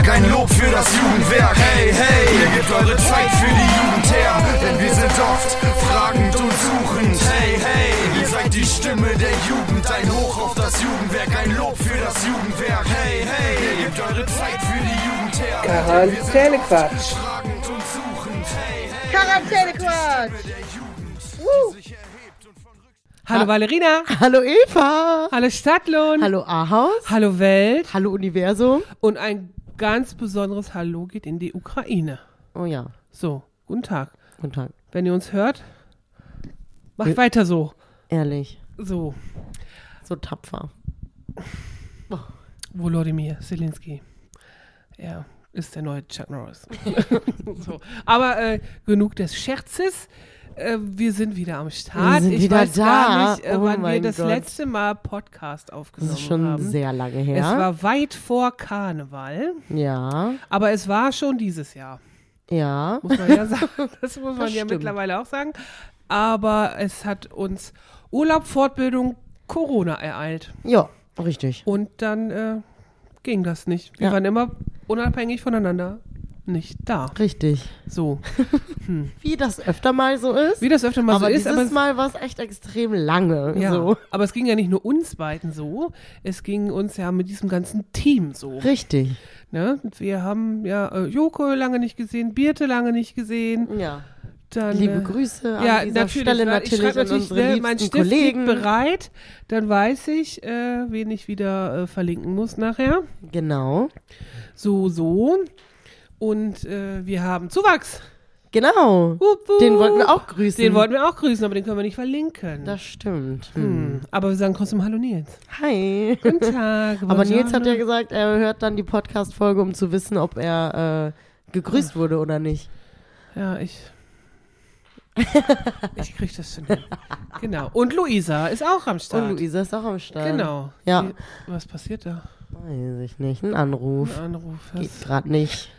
Jugendwerk, ein Lob für das Jugendwerk. Hey, hey, ihr gebt eure Zeit für die Jugend her, denn wir sind oft fragend und suchend. Hey, hey, ihr seid die Stimme der Jugend, ein Hoch auf das Jugendwerk, ein Lob für das Jugendwerk. Hey, hey, ihr gebt eure Zeit für die Jugend her. Quarantänequatsch. Fragend und suchend. Hey, hey, Quarantänequatsch. Woo. Hallo Valerina. Hallo Eva. Hallo Stadtlohn. Hallo Ahaus. Hallo Welt. Hallo Universum. Und ein ganz besonderes Hallo geht in die Ukraine. Oh ja, So, guten Tag. guten Tag. Wenn ihr uns hört, macht Wir- weiter so. Ehrlich, So, so tapfer. Volodymyr Zelensky. Er ist der neue Chuck Norris. so. Aber äh, genug des Scherzes. Äh, wir sind wieder am Start. Wir sind ich wieder weiß da. gar nicht, äh, Oh wann wir das Gott. letzte Mal Podcast Das aufgenommen ist schon haben. sehr lange Es her. war weit vor Karneval, ja, aber es war schon dieses Jahr. ja. muss man ja sagen. Das muss man Das ja stimmt. mittlerweile auch sagen. Aber es hat uns Urlaub, Fortbildung, Corona ereilt. Ja, richtig. Und dann äh, ging das nicht. Wir Ja. waren immer unabhängig voneinander nicht da. Richtig. So. Wie das öfter mal so ist. Wie das öfter mal aber so ist, dieses aber es, Mal war es echt extrem lange. ja, So. aber es ging ja nicht nur uns beiden so, es ging uns ja mit diesem ganzen Team so. Richtig. Ne? Wir haben ja äh, Joko lange nicht gesehen, Birte lange nicht gesehen. Ja. Dann, Liebe äh, Grüße an Ja, dieser natürlich. Stelle weil ich natürlich an natürlich unsere ne, mein Stift Kollegen. liegt bereit. Dann weiß ich, äh, wen ich wieder äh, verlinken muss nachher. Genau. So, so. Und äh, wir haben Zuwachs. Genau. Wup, wup. Den wollten wir auch grüßen. Den wollten wir auch grüßen, aber den können wir nicht verlinken. Das stimmt. Hm. hm. Aber wir sagen trotzdem Hallo Nils. Hi. Guten Tag. Aber Nils hat ja gesagt, er hört dann die Podcast-Folge, um zu wissen, ob er äh, gegrüßt wurde oder nicht. Ja, ich. ich krieg das schon hin. Genau. Und Luisa ist auch am Start. Und Luisa ist auch am Start. Genau. Ja. Die, was passiert da? Weiß ich nicht. Ein Anruf. Ein Anruf. Geht gerade nicht.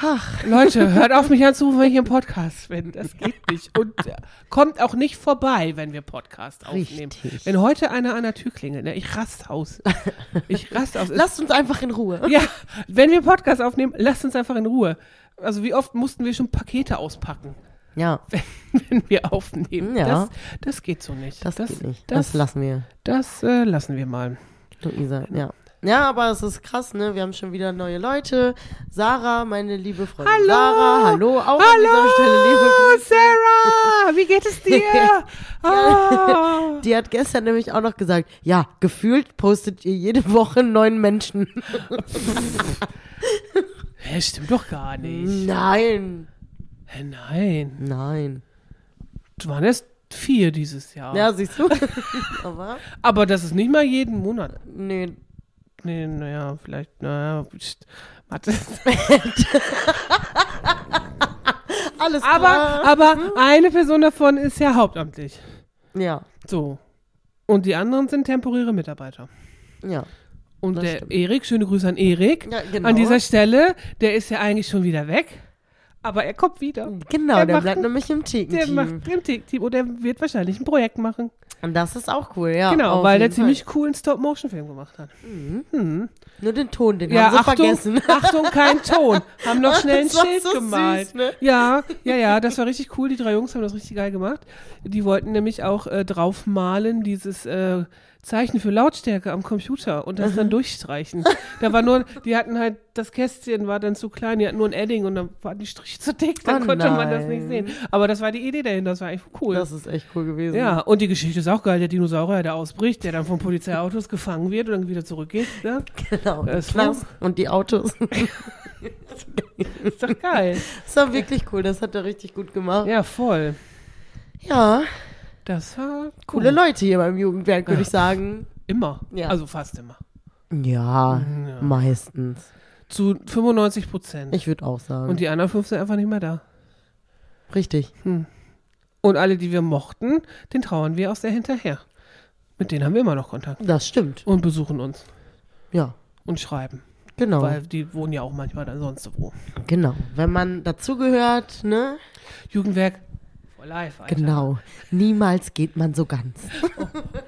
Ach, Leute, hört auf mich anzurufen, wenn ich im Podcast bin. Das geht nicht. Und äh, kommt auch nicht vorbei, wenn wir Podcast aufnehmen. Richtig. Wenn heute einer an der Tür klingelt, ne, ich rast aus. Ich rast aus. Lasst uns einfach in Ruhe. ja, wenn wir Podcast aufnehmen, lasst uns einfach in Ruhe. Also wie oft mussten wir schon Pakete auspacken, Ja, wenn wir aufnehmen? Ja. Das, das geht so nicht. das, geht nicht. Das, Das, lassen wir. das äh, lassen wir mal. Luisa, ja. Ja, aber es ist krass, ne? Wir haben schon wieder neue Leute. Sarah, meine liebe Freundin Hallo! Sarah, hallo. Auch an Hallo, dieser Stelle liebe Grüße. Sarah! Wie geht es dir? Ah. Die hat gestern nämlich auch noch gesagt, ja, gefühlt postet ihr jede Woche neuen Menschen. Hä, stimmt doch gar nicht. Nein. Hä, nein. Nein. Es waren erst vier dieses Jahr. Ja, siehst du? aber, Aber das ist nicht mal jeden Monat. nee. Nee, naja, vielleicht, naja, pst, Mathe. Alles Aber, klar. aber eine Person davon ist ja hauptamtlich. Ja, So. Und die anderen sind temporäre Mitarbeiter. ja. Und Das der stimmt. Erik, schöne Grüße an Erik. Ja, genau. An dieser Stelle, der ist ja eigentlich schon wieder weg. Aber er kommt wieder. Genau, Der der, macht- bleibt nämlich im Der Team. macht im Team und der wird wahrscheinlich ein Projekt machen. Und das ist auch cool, ja. genau, weil der jeden ziemlich coolen Stop-Motion-Film gemacht hat. Fall. Nur den Ton, den Ja, haben sie Achtung, vergessen. Achtung, kein Ton. Haben noch schnell ein Schild so gemalt. süß, ne? Ja, ja, ja, das war richtig cool. Die drei Jungs haben das richtig geil gemacht. Die wollten nämlich auch äh, draufmalen, dieses äh, Zeichen für Lautstärke am Computer und das dann durchstreichen. Da war nur, die hatten halt, das Kästchen war dann zu klein, die hatten nur ein Edding und dann waren die Striche zu dick, dann Oh konnte man das nein. nicht sehen. Aber das war die Idee dahinter, das war echt cool. Das ist echt cool gewesen. ja, und die Geschichte ist auch geil. Der Dinosaurier, der ausbricht, der dann von Polizeiautos gefangen wird und dann wieder zurückgeht. Ja? genau. Das ist und die Autos. Ist doch geil. Das war wirklich cool, das hat er richtig gut gemacht. Ja, voll. Ja, Das war coole cool. Leute hier beim Jugendwerk, würde ich sagen. Immer. Ja. Also fast immer. Ja, Ja. meistens. Zu 95 Prozent. Ich würde auch sagen. Und die anderen fünf sind einfach nicht mehr da. richtig. Und alle, die wir mochten, den trauern wir auch sehr hinterher. Mit denen haben wir immer noch Kontakt. Das stimmt. Und besuchen uns. Ja, Und schreiben. genau. Weil die wohnen ja auch manchmal dann sonst wo. Genau. Wenn man dazugehört, ne? Jugendwerk for life, Alter. Genau. Niemals geht man so ganz.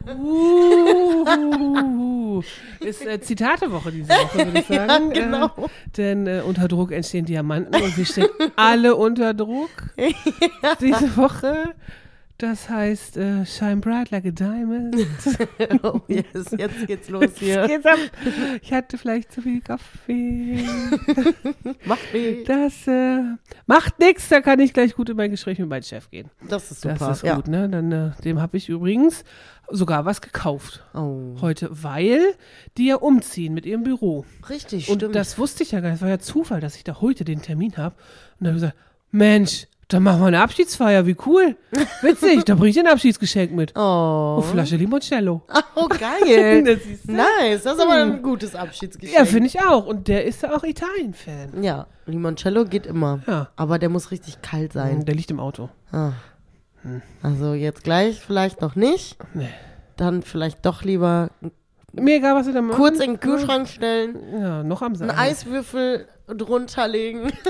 Uh, ist äh, Zitatewoche diese Woche, würde ich Ja, sagen. genau. Äh, denn äh, unter Druck entstehen Diamanten und sie stehen alle unter Druck diese Woche. Das heißt, äh, shine bright like a diamond. oh yes, jetzt geht's los hier. Geht's ab. Ich hatte vielleicht zu viel Kaffee. Macht weh. Das äh, macht nichts, da kann ich gleich gut in mein Gespräch mit meinem Chef gehen. Das ist super. Das ist ja. gut, ne? Dann, äh, dem habe ich übrigens sogar was gekauft Oh, heute, weil die ja umziehen mit ihrem Büro. richtig, Und stimmt. das wusste ich ja gar nicht. Das war ja Zufall, dass ich da heute den Termin habe. Und dann habe ich gesagt, Mensch, dann machen wir eine Abschiedsfeier, wie cool. Witzig, da bringe ich ein Abschiedsgeschenk mit. oh. Eine Flasche Limoncello. oh, geil. Das du? nice, das ist aber ein gutes Abschiedsgeschenk. Ja, finde ich auch. Und der ist ja auch Italien-Fan. Ja, Limoncello geht immer. Ja. Aber der muss richtig kalt sein. Der liegt im Auto. Ah. Also jetzt gleich vielleicht noch nicht. Nee. Dann vielleicht doch lieber Mir egal, was du da machst. kurz in den Kühlschrank stellen, Ja, noch am einen Sagen. Eiswürfel drunter legen.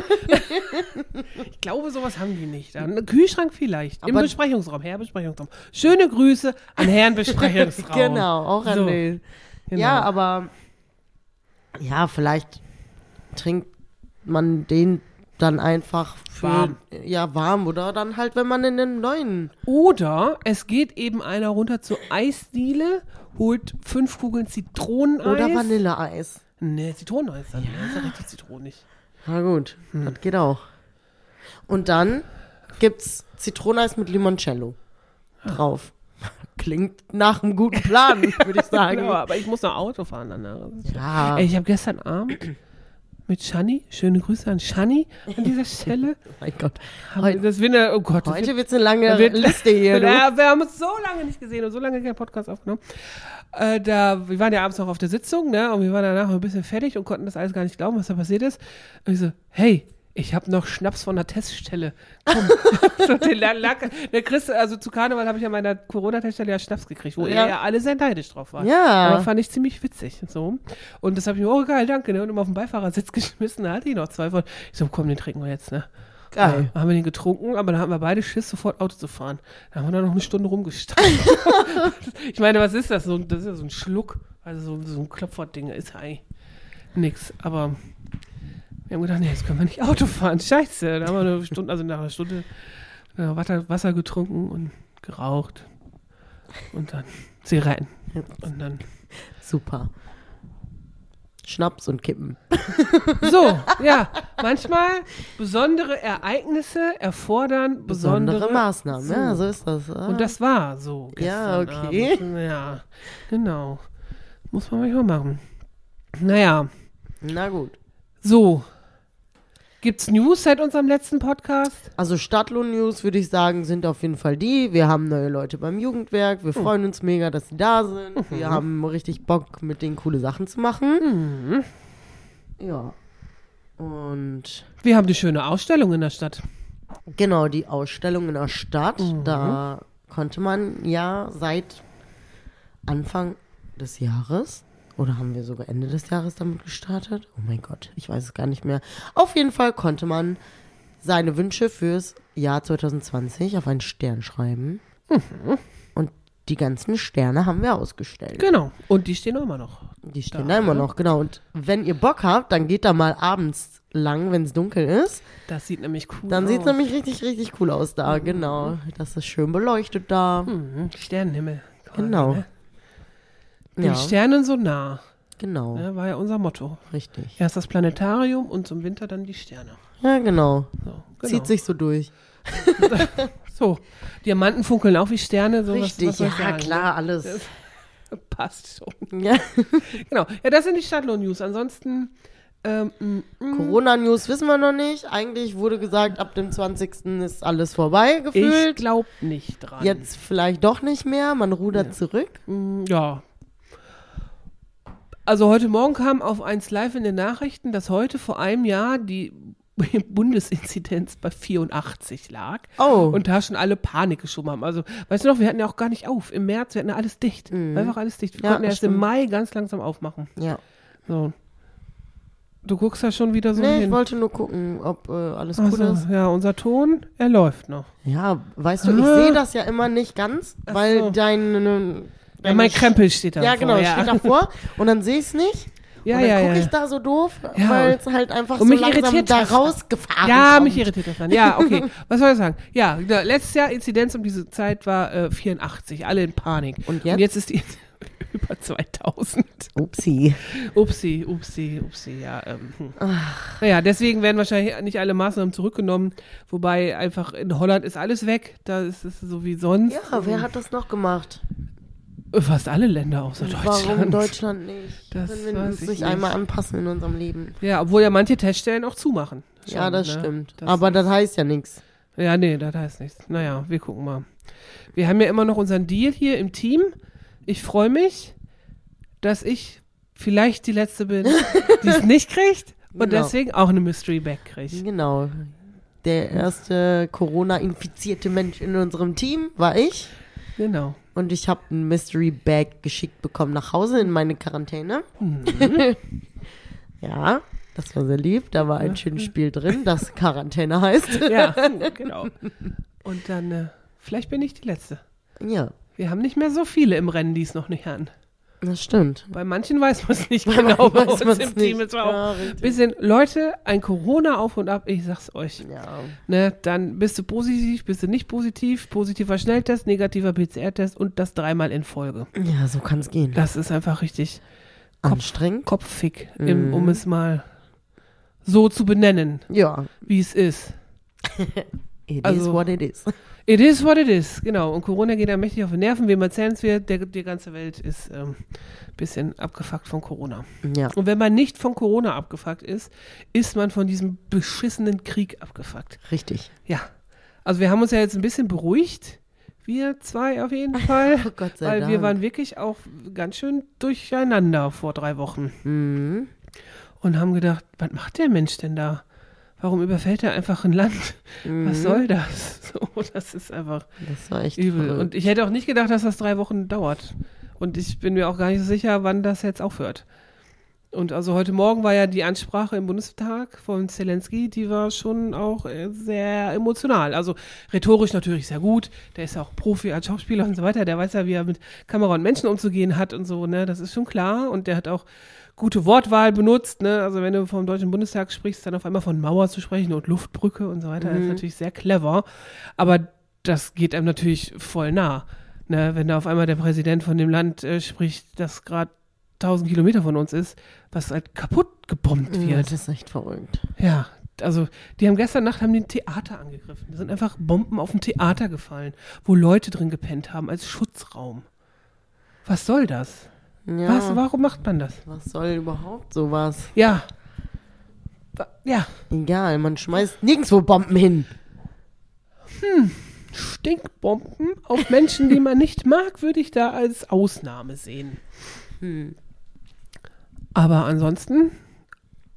Ich glaube, sowas haben die nicht. Ein Kühlschrank vielleicht. Im Aber- Besprechungsraum. Herr Besprechungsraum. Schöne Grüße an Herrn Besprechungsraum. genau, auch an So, den. Genau. Ja, aber ja, vielleicht trinkt man den dann einfach für, Warm. ja warm oder dann halt, wenn man in den neuen Oder es geht eben einer runter zur Eisdiele, holt fünf Kugeln Zitroneneis. oder Vanilleeis. Nee, Zitroneneis dann. Ja. Das ist ja richtig zitronig. Na gut, Hm. das geht auch. Und dann gibt's Zitroneneis mit Limoncello drauf. Klingt nach einem guten Plan, würde ich sagen. Genau, aber ich muss noch Auto fahren danach. Ja, Ey, ich habe gestern Abend mit Shani, schöne Grüße an Shani an dieser Stelle. mein Gott. Heute- das wird eine, oh Gott, Heute wird's eine lange wird- Liste hier. Ja, wir haben uns so lange nicht gesehen und so lange keinen Podcast aufgenommen. Äh, da, wir waren ja abends noch auf der Sitzung, ne? Und wir waren danach ein bisschen fertig und konnten das alles gar nicht glauben, was da passiert ist. Und ich so, hey, ich habe noch Schnaps von der Teststelle. Komm. so, den la- lag, der Chris, also zu Karneval habe ich an meiner Corona-Teststelle ja Schnaps gekriegt, wo Ja. er ja alle sehr neidisch drauf war. Ja. Aber fand ich ziemlich witzig. So. Und das habe ich mir, oh geil, danke, ne? Und immer auf den Beifahrersitz geschmissen, da hatte ich noch zwei von. Ich so, komm, den trinken wir jetzt, ne? Geil. Ja, haben wir den getrunken, aber dann hatten wir beide Schiss, sofort Auto zu fahren. Da haben wir dann noch eine Stunde rumgestanden. ich meine, was ist das? So, das ist ja so ein Schluck. Also so, so ein Klopfwortding ist ja eigentlich nix. Aber wir haben gedacht, nee, jetzt können wir nicht Auto fahren. Scheiße. Da haben wir eine Stunde, also nach einer Stunde äh, Wasser, Wasser getrunken und geraucht. Und dann Zigaretten. Und dann. Super. Schnaps und Kippen. So, ja. Manchmal besondere Ereignisse erfordern besondere, Besondere Maßnahmen. So. Ja, so ist das. Ah. Und das war so. Ja, okay. Abend. Ja, genau. Muss man manchmal machen. Naja, Na gut. so. Gibt's News seit unserem letzten Podcast? Also Stadtlohn-News würde ich sagen, sind auf jeden Fall die. Wir haben neue Leute beim Jugendwerk. Wir freuen uns mega, dass sie da sind. Mhm. Wir haben richtig Bock, mit denen coole Sachen zu machen. Mhm. Ja. Und Wir haben die schöne Ausstellung in der Stadt. genau, die Ausstellung in der Stadt, Mhm. da konnte man ja seit Anfang des Jahres oder haben wir sogar Ende des Jahres damit gestartet? Oh mein Gott, ich weiß es gar nicht mehr. Auf jeden Fall konnte man seine Wünsche fürs Jahr 2020 auf einen Stern schreiben. Mhm. Und die ganzen Sterne haben wir ausgestellt. Genau. Und die stehen immer noch. Die stehen Da, da immer ne? noch, genau. Und wenn ihr Bock habt, dann geht da mal abends lang, wenn es dunkel ist. Das sieht nämlich cool Dann aus. sieht es nämlich richtig, richtig cool aus da, genau. Das ist schön beleuchtet da. Mhm. Sternenhimmel. Genau. Ne? Den Ja, Sternen so nah. genau, Ne? War ja unser Motto. richtig. Erst das Planetarium und zum Winter dann die Sterne. Ja, genau. So, genau. Zieht sich so durch. So, Diamanten funkeln auch wie Sterne. So Richtig, was, was ich ja sagen, klar, alles. ne? Passt schon. Ja. Genau. Ja, das sind die Stadtlohn-News. Ansonsten, ähm, mm, mm, Corona-News wissen wir noch nicht. Eigentlich wurde gesagt, ab dem 20. ist alles vorbei ich gefühlt. glaub nicht dran. Jetzt vielleicht doch nicht mehr. Man rudert zurück. Mm, Ja. Also heute Morgen kam auf 1 Live in den Nachrichten, dass heute vor einem Jahr die Bundesinzidenz bei 84 lag. Oh. Und da schon alle Panik geschoben haben. Also, weißt du noch, wir hatten ja auch gar nicht auf. Im März, wir hatten ja alles dicht. Einfach alles dicht. Wir Mhm. Ja, konnten erst im stimmt. Mai ganz langsam aufmachen. ja. So. Du guckst da schon wieder so Nee, ich hin. wollte nur gucken, ob äh, alles Ach cool ist. ja, unser Ton, er läuft noch. Ja, weißt du, ich Ah. sehe das ja immer nicht ganz, weil so. dein. Ja, mein Krempel steht da. Ja, genau, ja. steht davor und dann sehe ich es nicht. Ja, und dann ja, gucke ja. ich da so doof, Ja, weil es halt einfach und so mich langsam irritiert da rausgefahren Ja, kommt. mich irritiert das dann. Ja, okay. Was soll ich sagen? Ja, letztes Jahr Inzidenz um diese Zeit war äh, 84, alle in Panik. Und jetzt? Und jetzt ist die über 2000. Upsi. Upsi, upsi, upsi, ja. Ähm, hm. Naja, deswegen werden wahrscheinlich nicht alle Maßnahmen zurückgenommen, wobei einfach in Holland ist alles weg. Da ist es so wie sonst. Ja, wer hat das noch gemacht? Fast alle Länder außer Deutschland. Warum Deutschland nicht? Das Können wir uns ich nicht einmal anpassen in unserem Leben? Ja, obwohl ja manche Teststellen auch zumachen. ja, Schon, das ne? stimmt. Das Aber das heißt ja nichts. Ja, nee, das heißt nichts. Naja, wir gucken mal. Wir haben ja immer noch unseren Deal hier im Team. Ich freue mich, dass ich vielleicht die Letzte bin, die es nicht kriegt und Genau. deswegen auch eine Mystery Bag kriegt. Genau. Der erste Corona-infizierte Mensch in unserem Team war ich. Genau. Und ich habe ein Mystery Bag geschickt bekommen nach Hause in meine Quarantäne. Mhm. ja, das war sehr lieb. Da war ein schönes Spiel drin, das Quarantäne heißt. Ja, genau. Und dann, äh, vielleicht bin ich die Letzte. Ja, Wir haben nicht mehr so viele im Rennen, die es noch nicht haben. Das stimmt. Bei manchen weiß man es nicht Bei genau. Bei uns im Team ist auch Ja, bisschen, Leute, ein Corona auf und ab, ich sag's euch. Ja. Ne, dann bist du positiv, bist du nicht positiv, positiver Schnelltest, negativer PCR-Test und das dreimal in Folge. ja, so kann es gehen. Das ist einfach richtig Kopf- Anstrengend. kopfig, im, Mhm. um es mal so zu benennen, Ja, wie es ist. it is Also- what it is. It is what it is, genau. Und Corona geht da mächtig auf die Nerven, wem erzählen es wir, der, die ganze Welt ist ein ähm, bisschen abgefuckt von Corona. Ja, Und wenn man nicht von Corona abgefuckt ist, ist man von diesem beschissenen Krieg abgefuckt. richtig. Ja. Also wir haben uns ja jetzt ein bisschen beruhigt. Wir zwei auf jeden Fall. Oh Gott sei weil Dank. wir waren wirklich auch ganz schön durcheinander vor drei Wochen. Mhm. Und haben gedacht, was macht der Mensch denn da? Warum überfällt er einfach ein Land? Mhm. Was soll das? So, das ist einfach Das war echt übel. verrückt. Und ich hätte auch nicht gedacht, dass das drei Wochen dauert. Und ich bin mir auch gar nicht so sicher, wann das jetzt aufhört. Und also heute Morgen war ja die Ansprache im Bundestag von Zelensky, die war schon auch äh, sehr emotional. Also rhetorisch natürlich sehr gut. Der ist ja auch Profi als Schauspieler und so weiter. Der weiß ja, wie er mit Kamera und Menschen umzugehen hat und so, ne? Das ist schon klar. Und der hat auch gute Wortwahl benutzt, ne? Also wenn du vom Deutschen Bundestag sprichst, dann auf einmal von Mauer zu sprechen und Luftbrücke und so weiter, das ist natürlich sehr clever. Aber das geht einem natürlich voll nah. Ne? Wenn da auf einmal der Präsident von dem Land äh, spricht, das gerade 1000 Kilometer von uns ist, was halt kaputt gebombt Ja, wird. das ist echt verrückt. Ja, also die haben gestern Nacht haben die ein Theater angegriffen. Da sind einfach Bomben auf ein Theater gefallen, wo Leute drin gepennt haben als Schutzraum. Was soll das? Ja, Was, warum macht man das? was soll überhaupt sowas? Ja. Ja, Egal, man schmeißt nirgendwo Bomben hin. Stinkbomben auf Menschen, die man nicht mag, würde ich da als Ausnahme sehen. Hm. Aber ansonsten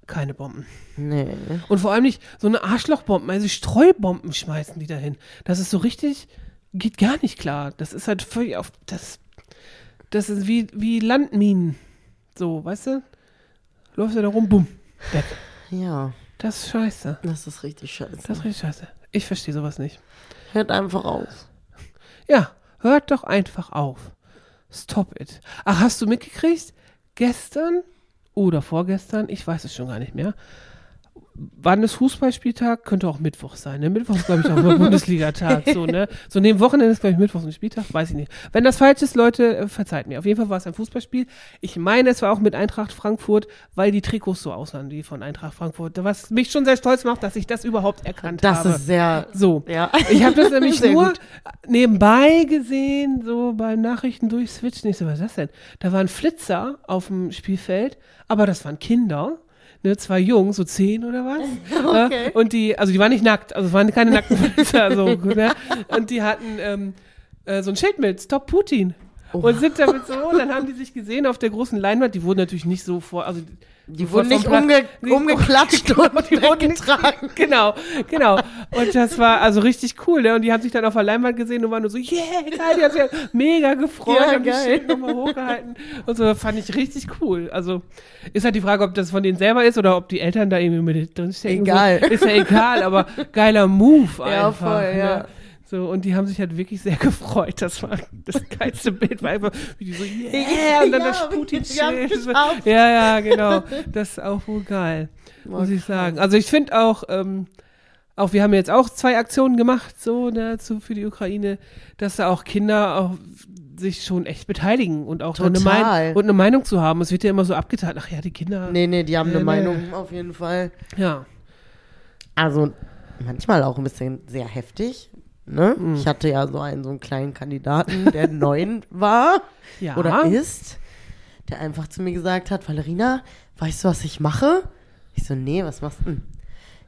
keine Bomben. Nee. Und vor allem nicht so eine Arschlochbomben, also Streubomben schmeißen die dahin. Das ist so richtig, geht gar nicht klar. Das ist halt völlig auf, das, das ist wie, wie Landminen. So, weißt du? Läufst du da rum, bumm, weg. Ja, Das ist scheiße. das ist richtig scheiße. Das ist richtig scheiße. Ich verstehe sowas nicht. Hört einfach auf. Ja, hört doch einfach auf. Stop it. Ach, hast du mitgekriegt? Gestern oder vorgestern, ich weiß es schon gar nicht mehr. Wann ist Fußballspieltag? Könnte auch Mittwoch sein. Ne? Mittwoch ist, glaube ich, auch mal Bundesligatag. So, ne? so neben Wochenende ist, glaube ich, Mittwoch ein Spieltag. Weiß ich nicht. Wenn das falsch ist, Leute, äh, verzeiht mir. Auf jeden Fall war es ein Fußballspiel. Ich meine, es war auch mit Eintracht Frankfurt, weil die Trikots so aussahen, die von Eintracht Frankfurt. Was mich schon sehr stolz macht, dass ich das überhaupt erkannt Das habe. ist sehr. so. Ja. Ich habe das nämlich Sehr nur gut. nebenbei gesehen, so bei Nachrichten durchswitchen. Ich so, was ist das denn? Da waren Flitzer auf dem Spielfeld, aber das waren Kinder. Ne, zwei Jungs, so zehn oder was. Okay. Und die, also die waren nicht nackt, also es waren keine nackten Flitzer. so, ne? Und die hatten ähm, äh, so ein Schild mit, Stop Putin. Und sind damit so, und dann haben die sich gesehen auf der großen Leinwand, die wurden natürlich nicht so vor, also Die wurde wurden nicht umge umgeklatscht und die wurden getragen. Genau, genau. Und das war also richtig cool, ne? Und die haben sich dann auf der Leinwand gesehen und waren nur so, yeah, geil, die haben sich mega gefreut, Ja, haben die geil. Schild nochmal hochgehalten. Und so fand ich richtig cool. Also ist halt die Frage, ob das von denen selber ist oder ob die Eltern da irgendwie mit drinstecken. Egal. So. Ist ja egal, aber geiler Move einfach. Ja, voll, ja. Ne? So, und die haben sich halt wirklich sehr gefreut. Das war das geilste Bild, war einfach, wie die so, yeah, und dann Ja, das geschafft. Ja, ja, genau. Das ist auch wohl geil, muss ich sagen. Also ich finde auch, ähm, auch wir haben jetzt auch zwei Aktionen gemacht, so ne, zu, für die Ukraine, dass da auch Kinder auch sich schon echt beteiligen und auch eine, Total. Mein und eine Meinung zu haben. Es wird ja immer so abgetan, ach ja, die Kinder. Nee, nee, die haben Nee, eine nee. Meinung auf jeden Fall. Ja. Also manchmal auch ein bisschen sehr heftig. Ne? Mhm. Ich hatte ja so einen so einen kleinen Kandidaten, der neun war Ja. oder ist, der einfach zu mir gesagt hat, Valerina, weißt du, was ich mache? Ich so, nee, was machst du denn?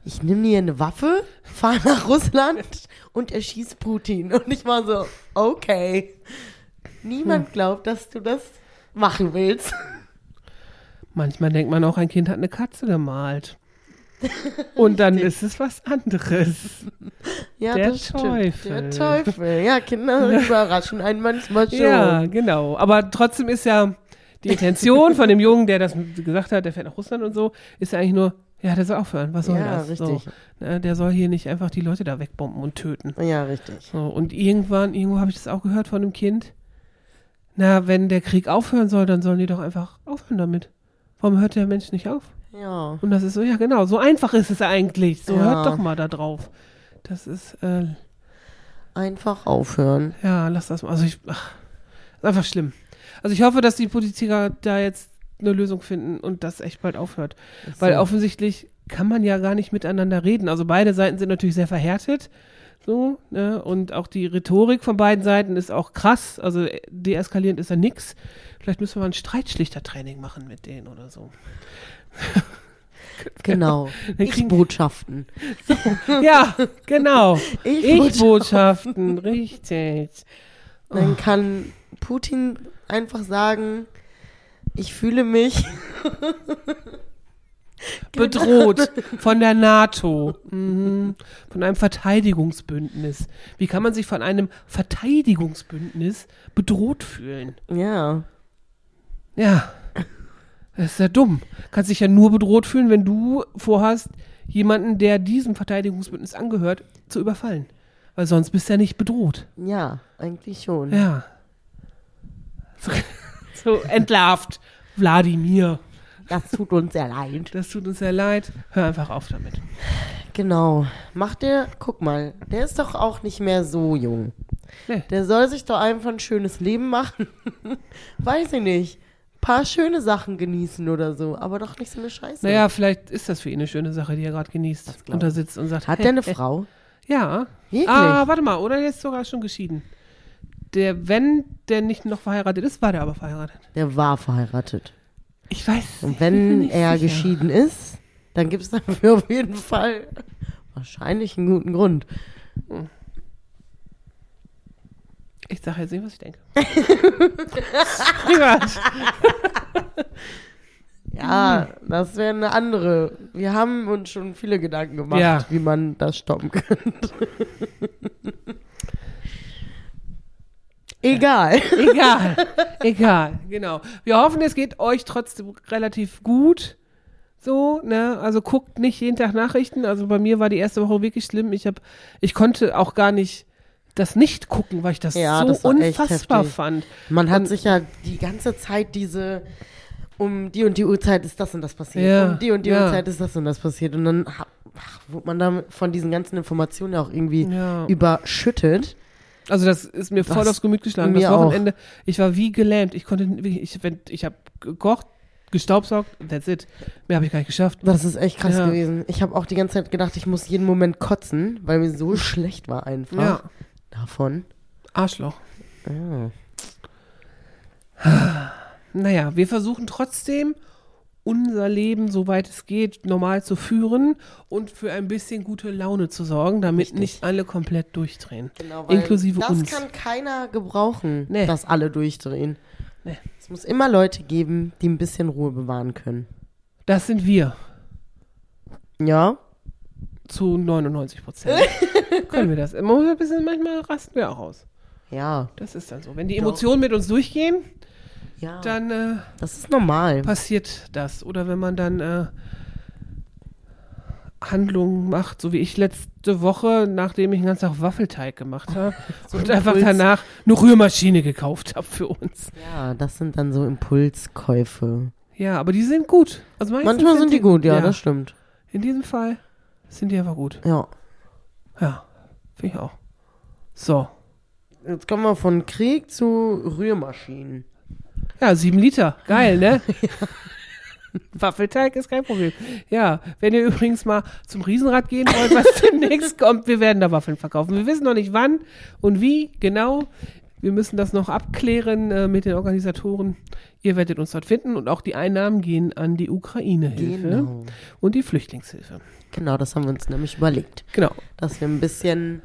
Ich nehme dir eine Waffe, fahre nach Russland und erschieß Putin. Und ich war so, okay. Niemand glaubt, dass du das machen willst. Manchmal denkt man auch, ein Kind hat eine Katze gemalt. Und dann ist es was anderes. Ja, Der das stimmt. Teufel. Der Teufel. Ja, Kinder überraschen einen manchmal schon. Ja, genau. Aber trotzdem ist ja die Intention von dem Jungen, der das gesagt hat, der fährt nach Russland und so, ist ja eigentlich nur, ja, der soll aufhören. Was soll Ja, das? richtig. So, ne, der soll hier nicht einfach die Leute da wegbomben und töten. Ja, richtig. So, und irgendwann, irgendwo habe ich das auch gehört von einem Kind. Na, wenn der Krieg aufhören soll, dann sollen die doch einfach aufhören damit. Warum hört der Mensch nicht auf? Ja. Und das ist so, ja genau, so einfach ist es eigentlich. So Ja. hört doch mal da drauf. Das ist, äh, Einfach aufhören. ja, lass das mal. Also ich, ach, ist einfach schlimm. Also ich hoffe, dass die Politiker da jetzt eine Lösung finden und das echt bald aufhört. Weil so. offensichtlich kann man ja gar nicht miteinander reden. Also beide Seiten sind natürlich sehr verhärtet. So, ne? Und auch die Rhetorik von beiden Seiten ist auch krass. Also äh, deeskalierend ist ja nix. Vielleicht müssen wir mal ein Streitschlichtertraining machen mit denen oder so. Genau. Dann Ich kriegen- Botschaften. Ja, genau. Ich Ich-Botschaften, richtig. Dann kann Putin einfach sagen, ich fühle mich bedroht von der NATO, mhm. von einem Verteidigungsbündnis. Wie kann man sich von einem Verteidigungsbündnis bedroht fühlen? Ja. Ja, das ist ja dumm. Kannst dich ja nur bedroht fühlen, wenn du vorhast, jemanden, der diesem Verteidigungsbündnis angehört, zu überfallen. Weil sonst bist du ja nicht bedroht. Ja, eigentlich schon. Ja. So, so entlarvt. Wladimir. Das tut uns sehr leid. Das tut uns sehr leid. Hör einfach auf damit. Genau. Macht der, guck mal, der ist doch auch nicht mehr so jung. Nee. Der soll sich doch einfach ein schönes Leben machen. Weiß ich nicht. Paar schöne Sachen genießen oder so, aber doch nicht so eine Scheiße. Naja, vielleicht ist das für ihn eine schöne Sache, die er gerade genießt. Und da sitzt und sagt, Hat der eine hä. Frau? Ja. Wirklich? Ah, warte mal, oder der ist sogar schon geschieden. Der, wenn der nicht noch verheiratet ist, war der aber verheiratet. Der war verheiratet. Ich weiß. Und wenn er sicher. geschieden ist, dann gibt es dafür auf jeden Fall wahrscheinlich einen guten Grund. Ich sage jetzt nicht, was ich denke. Privat. Ja, das wäre eine andere. Wir haben uns schon viele Gedanken gemacht, Ja. wie man das stoppen könnte. Egal. Egal. Egal. Genau. Wir hoffen, es geht euch trotzdem relativ gut. So, ne? Also guckt nicht jeden Tag Nachrichten. Also bei mir war die erste Woche wirklich schlimm. Ich habe, ich konnte auch gar nicht das nicht gucken, weil ich das Ja, so das unfassbar fand. Man hat Und- sich ja die ganze Zeit diese, um die und die Uhrzeit ist das und das passiert. Ja, um die und die ja. Uhrzeit ist das und das passiert. Und dann ach, wurde man da von diesen ganzen Informationen ja auch irgendwie Ja. überschüttet. Also das ist mir voll Das aufs Gemüt geschlagen. Das mir auch. Wochenende, ich war wie gelähmt. Ich konnte ich, wenn, ich habe gekocht, gestaubsaugt, that's it. Mehr habe ich gar nicht geschafft. Das ist echt krass gewesen. Ich habe auch die ganze Zeit gedacht, ich muss jeden Moment kotzen, weil mir so schlecht war einfach Ja. Davon. Arschloch. Ja. Naja, wir versuchen trotzdem, unser Leben, soweit es geht, normal zu führen und für ein bisschen gute Laune zu sorgen, damit Richtig. nicht alle komplett durchdrehen. Genau, Inklusive das uns. kann keiner gebrauchen, Nee. dass alle durchdrehen. Nee. Es muss immer Leute geben, die ein bisschen Ruhe bewahren können. Das sind wir. Ja. Zu 99 Prozent. Können wir das. Man muss ein bisschen, manchmal rasten wir auch aus. Ja. Das ist dann so. Wenn die Emotionen mit uns durchgehen, Ja. dann äh, das ist normal. passiert das. Oder wenn man dann äh, Handlungen macht, so wie ich letzte Woche, nachdem ich den ganzen Tag Waffelteig gemacht habe und einfach Impuls. danach eine Rührmaschine gekauft habe für uns. Ja, das sind dann so Impulskäufe. Ja, aber die sind gut. Also Manchmal sind die gut, ja, ja. das stimmt. In diesem Fall sind die einfach gut. Ja. Ja, finde ich auch. So. Jetzt kommen wir von Krieg zu Rührmaschinen. Ja, sieben Liter. Geil, ne? Waffelteig ist kein Problem. Ja, wenn ihr übrigens mal zum Riesenrad gehen wollt, was demnächst kommt, wir werden da Waffeln verkaufen. Wir wissen noch nicht wann und wie genau. Wir müssen das noch abklären äh, mit den Organisatoren. Ihr werdet uns dort finden und auch die Einnahmen gehen an die Ukraine-Hilfe Genau. und die Flüchtlingshilfe. Genau, das haben wir uns nämlich überlegt. Genau. Dass wir ein bisschen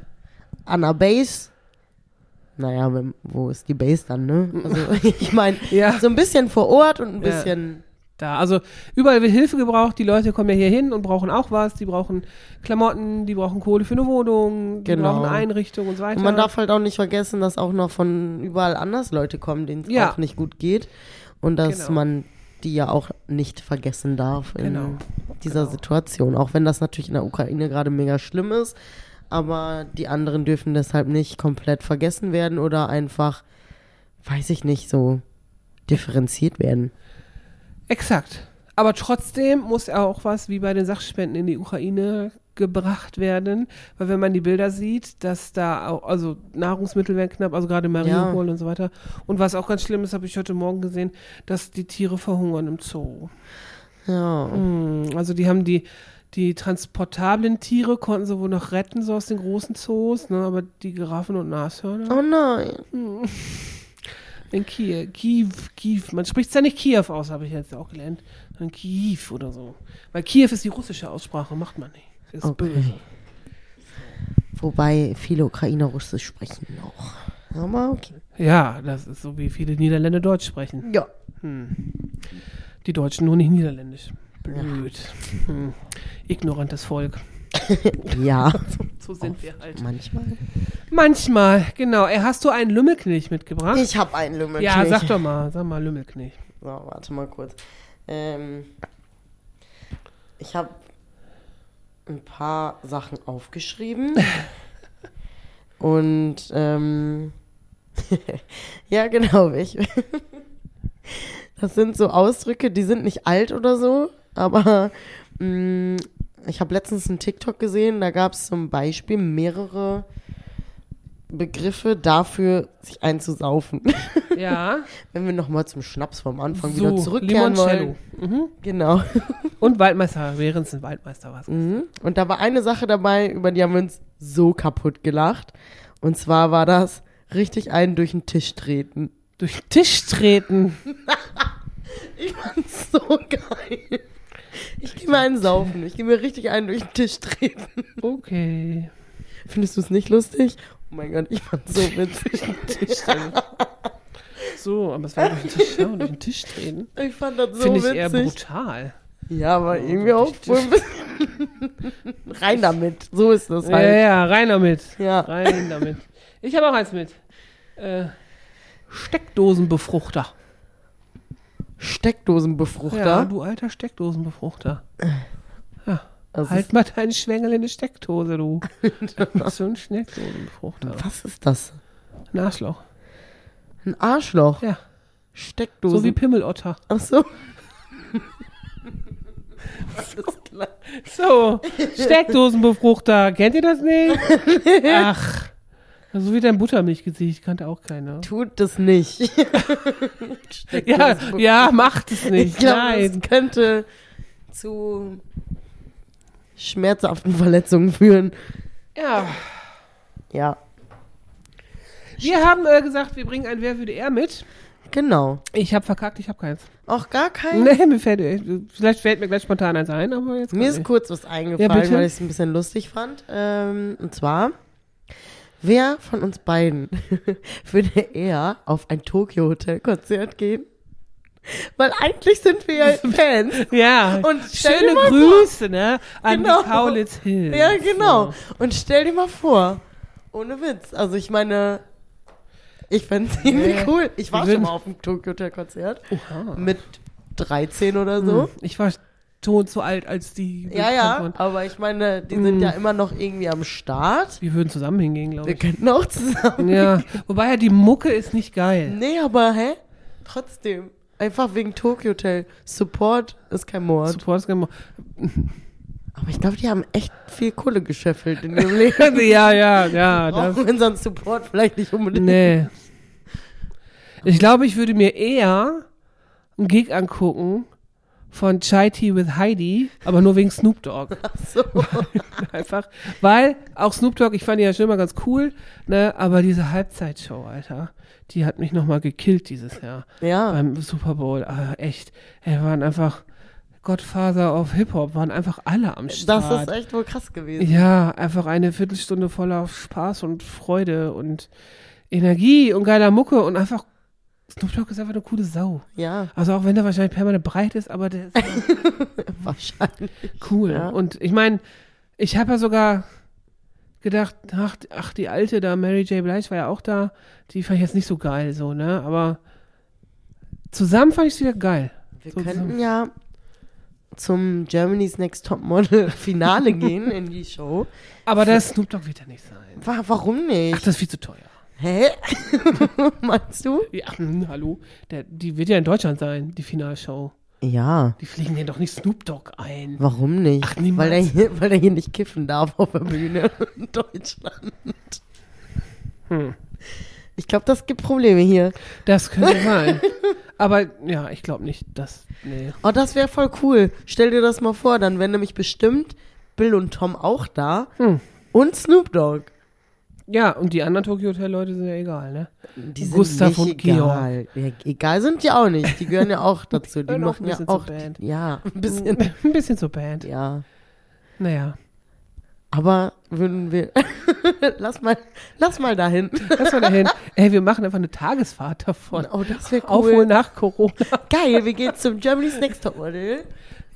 an der Base, naja, wo ist die Base dann, ne? Also ich meine, Ja. so ein bisschen vor Ort und ein Ja. Da, also überall wird Hilfe gebraucht. Die Leute kommen ja hier hin und brauchen auch was. Die brauchen Klamotten, die brauchen Kohle für eine Wohnung, die Genau. brauchen Einrichtungen und so weiter. und man darf halt auch nicht vergessen, dass auch noch von überall anders Leute kommen, denen es Ja. auch nicht gut geht. Und dass Genau. man die ja auch nicht vergessen darf in Genau. dieser Genau. Situation. Auch wenn das natürlich in der Ukraine gerade mega schlimm ist. Aber die anderen dürfen deshalb nicht komplett vergessen werden oder einfach, weiß ich nicht, so differenziert werden. Exakt. Aber trotzdem muss auch was wie bei den Sachspenden in die Ukraine gebracht werden, weil wenn man die Bilder sieht, dass da auch, also Nahrungsmittel werden knapp, also gerade Mariupol und so weiter. Und was auch ganz schlimm ist, habe ich heute Morgen gesehen, dass die Tiere verhungern im Zoo. Ja. Mm, Also die haben die, die transportablen Tiere konnten sie wohl noch retten, so aus den großen Zoos, ne? aber die Giraffen und Nashörner Oh nein. In Kiew, Kiew, Kiew, man spricht es ja nicht Kiew aus, habe ich jetzt auch gelernt, sondern Kiew oder so. Weil Kiew ist die russische Aussprache, macht man nicht. Ist Okay. böse. Wobei viele Ukrainer Russisch sprechen auch. Aber okay. Ja, das ist so wie viele Niederländer Deutsch sprechen. Ja. Die Deutschen nur nicht Niederländisch. Blöd. Hm. Ignorantes Volk. Ja. So sind wir halt. Manchmal. Manchmal, genau. Ey, hast du einen Lümmelknilch mitgebracht? Ich habe einen Lümmelknilch. ja, sag doch mal, sag mal Lümmelknilch. So, warte mal kurz. Ähm, ich habe ein paar Sachen aufgeschrieben. Und ähm, ja, genau. Ich, das sind so Ausdrücke, die sind nicht alt oder so, aber mh, ich habe letztens einen TikTok gesehen, da gab es zum Beispiel mehrere Begriffe dafür, sich einzusaufen. Ja. Wenn wir nochmal zum Schnaps vom Anfang so, wieder zurückkehren Limoncello. wollen. Mhm. Genau. Und Waldmeister, während es ein Waldmeister war. Mhm. Und da war eine Sache dabei, über die haben wir uns so kaputt gelacht. Und zwar war das richtig einen durch den Tisch treten. Durch den Tisch treten. Ich fand's so geil. Ich gehe mir einen saufen. Ich gehe mir richtig einen durch den Tisch treten. Okay. Findest du es nicht lustig? Oh mein Gott, ich fand's so witzig. So, aber es war durch den Tisch, ja, durch den Tisch treten. Ich fand das so Finde ich witzig. eher brutal. ja, aber Ja, irgendwie auch wohl ein bisschen. Rein damit. So ist das Ja, halt. ja, rein damit. Ja. Rein damit. Ich habe auch eins mit. Äh, Steckdosenbefruchter. Steckdosenbefruchter. Ja, du alter Steckdosenbefruchter. Das halt mal deinen Schwengel in eine Steckdose, du. Was so ein Steckdosenbefruchter. was ist das? Ein Arschloch. Ein Arschloch. Ja, Steckdosen. so wie Pimmelotter. Ach so. So, Steckdosenbefruchter. Kennt ihr das nicht? Ach, so wie dein Buttermilchgesicht. Kannte auch keiner. Tut es nicht. Ja, ja, macht es Ich nicht. glaube, Nein. es könnte zu schmerzhaften Verletzungen führen. Ja. Ja, Wir haben äh, gesagt, wir bringen ein Wer würde er mit. genau. Ich habe verkackt, ich habe keins. Auch gar kein. Nee, mir fällt, äh, vielleicht fällt mir gleich spontan eins ein, aber jetzt Mir grad ist nicht. kurz was Ja, eingefallen, bitte. weil ich es ein bisschen lustig fand. Ähm, und zwar, wer von uns beiden würde eher auf ein Tokyo-Hotel-Konzert gehen? Weil eigentlich sind wir ja Fans. Ja, Und schöne Grüße, ne? An Genau. die Kaulitz Hills. Ja, genau. Und stell dir mal vor, ohne Witz. Also ich meine, ich fände es irgendwie Nee. cool. Ich war Wir schon mal auf dem Tokyo Hotel Konzert. Oha. Mit 13 oder so. Hm, Ich war schon zu alt, als die. Ja, ja, aber ich meine, die sind Mm. ja immer noch irgendwie am Start. Wir würden zusammen hingehen, glaube Wir ich. könnten auch zusammen. Ja, wobei ja die Mucke ist nicht geil. Nee, aber hä? Trotzdem. Einfach wegen Tokyo Hotel. Support ist kein Mord. Support ist kein Aber ich glaube, die haben echt viel Kohle gescheffelt in ihrem Leben. Ja, ja, ja. Das, Brauchen unseren Support vielleicht nicht unbedingt. nee. Ich glaube, ich würde mir eher einen Gig angucken von Chai Tea with Heidi, aber nur wegen Snoop Dogg. So. Einfach, weil auch Snoop Dogg, ich fand die ja schon immer ganz cool, ne, aber diese Halbzeitshow, Alter, die hat mich nochmal gekillt dieses Jahr Ja. beim Super Bowl. Ah, echt, er waren einfach Godfather of Hip Hop, waren einfach alle am Das Start. ist echt wohl krass gewesen. Ja, einfach eine Viertelstunde voller Spaß und Freude und Energie und geiler Mucke und einfach Snoop Dogg ist einfach eine coole Sau. Ja, Also auch wenn der wahrscheinlich permanent breit ist, aber der ist wahrscheinlich. cool. Ja. Und ich meine, ich habe ja sogar gedacht, ach, ach, die alte da, Mary J. Blige war ja auch da, die fand ich jetzt nicht so geil, so, ne? Aber zusammen fand ich sie wieder geil. Wir So könnten ja zum Germany's Next Top Model Finale gehen in die Show. Aber der Snoop Dogg wird ja nicht sein. Wa- Warum nicht? Ach, das ist viel zu teuer. Hä? Meinst du? Ja, hm, hallo. Der, die wird ja in Deutschland sein, die Finalshow. Ja. Die fliegen den doch nicht Snoop Dogg ein. Warum nicht? Ach, niemals. weil, er hier, weil er hier nicht kiffen darf auf der Bühne in Deutschland. Hm. Ich glaube, das gibt Probleme hier. Das könnte sein. Aber ja, ich glaube nicht, dass. Nee. Oh, das wäre voll cool. Stell dir das mal vor, dann wären nämlich bestimmt Bill und Tom auch da. Hm. Und Snoop Dogg. Ja, und die anderen Tokyo Hotel Leute sind ja egal, ne? Die Gustav sind und nicht egal. Ja, egal sind die auch nicht. Die gehören ja auch dazu. Die auch machen ein ja auch. Band. Ja, ein bisschen. Ein bisschen zur Band. Ja. Naja. Aber würden wir. lass mal, lass mal dahin. Lass mal dahin. Ey, wir machen einfach eine Tagesfahrt davon. Oh, das wäre Aufholen cool. nach Corona. Geil, wir gehen zum Germany's Next Top Model.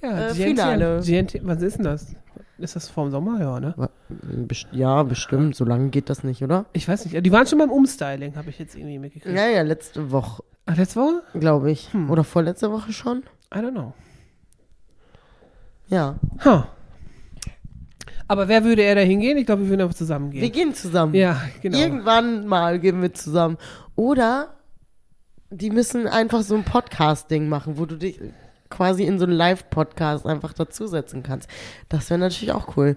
Ja, Äh, GNT, Finale. GNT, was ist denn das? Ist das vorm Sommer? Ja, ne? Best- Ja, bestimmt. So lange geht das nicht, oder? Ich weiß nicht. Die waren schon beim Umstyling, habe ich jetzt irgendwie mitgekriegt. Ja, ja, letzte Woche, Ach, letzte Woche? glaube ich. Hm. Oder vorletzte Woche schon? I don't know. Ja. Huh. Aber wer würde er da hingehen? Ich glaube, wir würden einfach zusammen gehen. Wir gehen zusammen. ja, genau. Irgendwann mal gehen wir zusammen. Oder die müssen einfach so ein Podcast-Ding machen, wo du dich quasi in so einen Live-Podcast einfach dazusetzen kannst. Das wäre natürlich auch cool.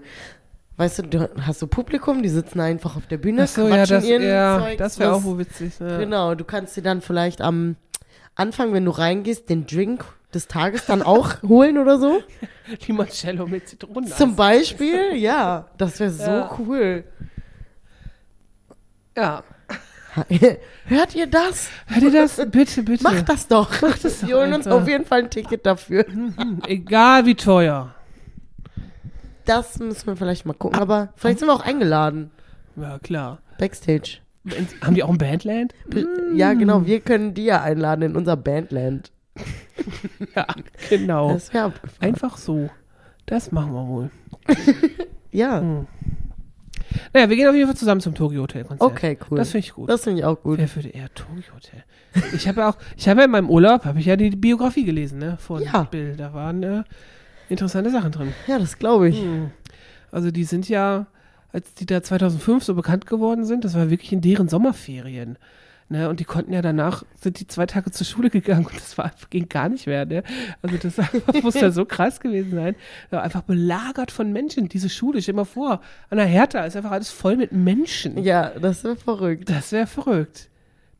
Weißt du, du hast so Publikum, die sitzen einfach auf der Bühne, Ach so, ja, das, ihren ja, Zeugs, das wäre auch witzig. Ja. Genau, du kannst dir dann vielleicht am Anfang, wenn du reingehst, den Drink des Tages dann auch holen oder so. Limoncello mit Zitronen. Zum Beispiel, ja, das wäre so Ja. cool. ja. Hört ihr das? Hört ihr das? Bitte, bitte. Macht das doch. Macht das doch Wir holen uns auf jeden Fall ein Ticket dafür. Egal wie teuer. Das müssen wir vielleicht mal gucken. Aber vielleicht sind wir auch eingeladen. Ja, klar. Backstage. Haben die auch ein Bandland? Ja, genau. Wir können die ja einladen in unser Bandland. Ja, genau. Das wäre. Einfach so. Das machen wir wohl. Ja. Hm. Naja, wir gehen auf jeden Fall zusammen zum Tokyo Hotel Konzert. Okay, cool. Das finde ich gut. Das finde ich auch gut. Wer würde eher Tokyo Hotel? Ich habe ja auch, ich habe ja in meinem Urlaub, habe ich ja die Biografie gelesen, ne, von Ja. Bill. Da waren äh, interessante Sachen drin. Ja, das glaube ich. Hm. Also die sind ja, als die da 2005 so bekannt geworden sind, das war wirklich in deren Sommerferien. Ne, und die konnten ja danach, sind die zwei Tage zur Schule gegangen und das war ging gar nicht mehr. Ne? Also das muss ja so krass gewesen sein. Ja, einfach belagert von Menschen, diese Schule, stell dir mal vor, an der Hertha ist einfach alles voll mit Menschen. Ja, das wäre verrückt. Das wäre verrückt.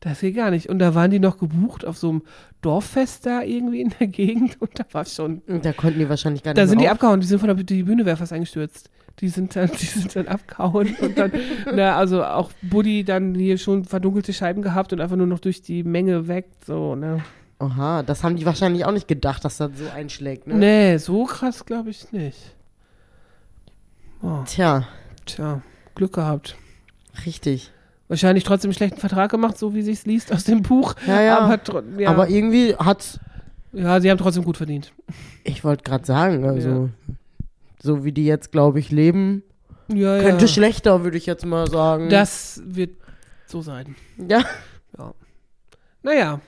Das geht gar nicht. Und da waren die noch gebucht auf so einem Dorffest da irgendwie in der Gegend und da war schon Da konnten die wahrscheinlich gar nicht da sind die abgehauen, die sind von der die Bühne wäre fast eingestürzt. Die sind dann, die sind dann abgehauen und dann, na, also auch Buddy dann hier schon verdunkelte Scheiben gehabt und einfach nur noch durch die Menge weg, so, ne. Aha, das haben die wahrscheinlich auch nicht gedacht, dass das so einschlägt, ne? Nee, so krass glaube ich nicht. Oh, Tja, tja, Glück gehabt. richtig. Wahrscheinlich trotzdem einen schlechten Vertrag gemacht, so wie sich's liest aus dem Buch. Ja, ja. Aber, ja. Aber irgendwie hat Ja, sie haben trotzdem gut verdient. Ich wollte gerade sagen, also so wie die jetzt, glaube ich, leben, Ja, könnte ja. schlechter, würde ich jetzt mal sagen. Das wird so sein. ja. Naja,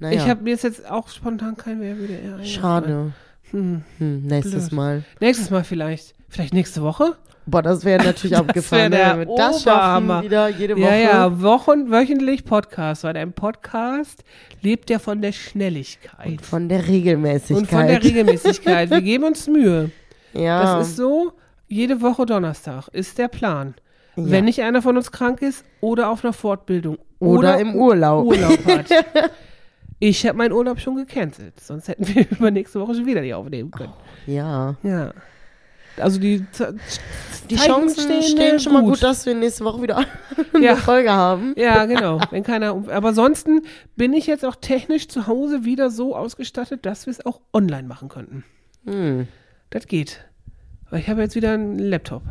Naja, ich habe mir jetzt, jetzt auch spontan kein Wer würde eher schade. Hm. Hm, nächstes Blöd. Mal. Nächstes Mal vielleicht. Vielleicht nächste Woche? Boah, das wäre natürlich abgefahren, wär der das schaffen, wieder jede Woche. Ja, ja, Wochen, wöchentlich Podcast, weil ein Podcast lebt ja von der Schnelligkeit. Und von der Regelmäßigkeit. Und von der Regelmäßigkeit. Wir geben uns Mühe. ja. Das ist so, jede Woche Donnerstag ist der Plan. Ja. Wenn nicht einer von uns krank ist oder auf einer Fortbildung Oder im Urlaub. Urlaub hat. Ich habe meinen Urlaub schon gecancelt, sonst hätten wir übernächste Woche schon wieder die aufnehmen können. Ja. Ja. Also die, Die Chancen stehen, stehen schon mal gut. gut, dass wir nächste Woche wieder eine Ja. Folge haben. Ja, genau. Wenn keiner, aber ansonsten bin ich jetzt auch technisch zu Hause wieder so ausgestattet, dass wir es auch online machen könnten. Hm. Das geht. Weil ich habe jetzt wieder einen Laptop.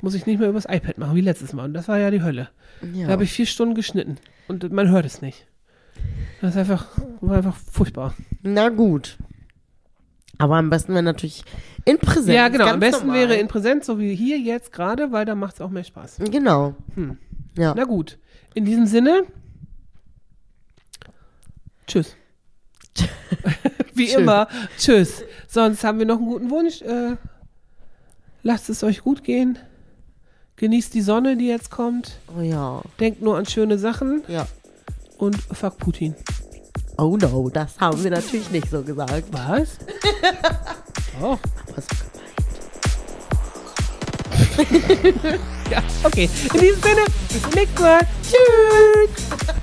Muss ich nicht mehr übers iPad machen, wie letztes Mal. Und das war ja die Hölle. Ja. Da habe ich vier Stunden geschnitten. Und man hört es nicht. Das ist einfach, war einfach furchtbar. Na gut. Aber am besten wäre natürlich in Präsenz. ja, genau. Am besten normal. wäre in Präsenz, so wie hier jetzt gerade, weil da macht es auch mehr Spaß. Genau. Hm. Ja. Na gut. In diesem Sinne. Tschüss. Wie Tschüss. immer. Tschüss. Sonst haben wir noch einen guten Wunsch. Äh, lasst es euch gut gehen. Genießt die Sonne, die jetzt kommt. Oh ja. Denkt nur an schöne Sachen. Ja. Und fuck Putin. Oh no, das haben wir natürlich nicht so gesagt. Was? oh. Aber so Ja, okay. In diesem Sinne, bis zum nächsten Mal. Tschüss.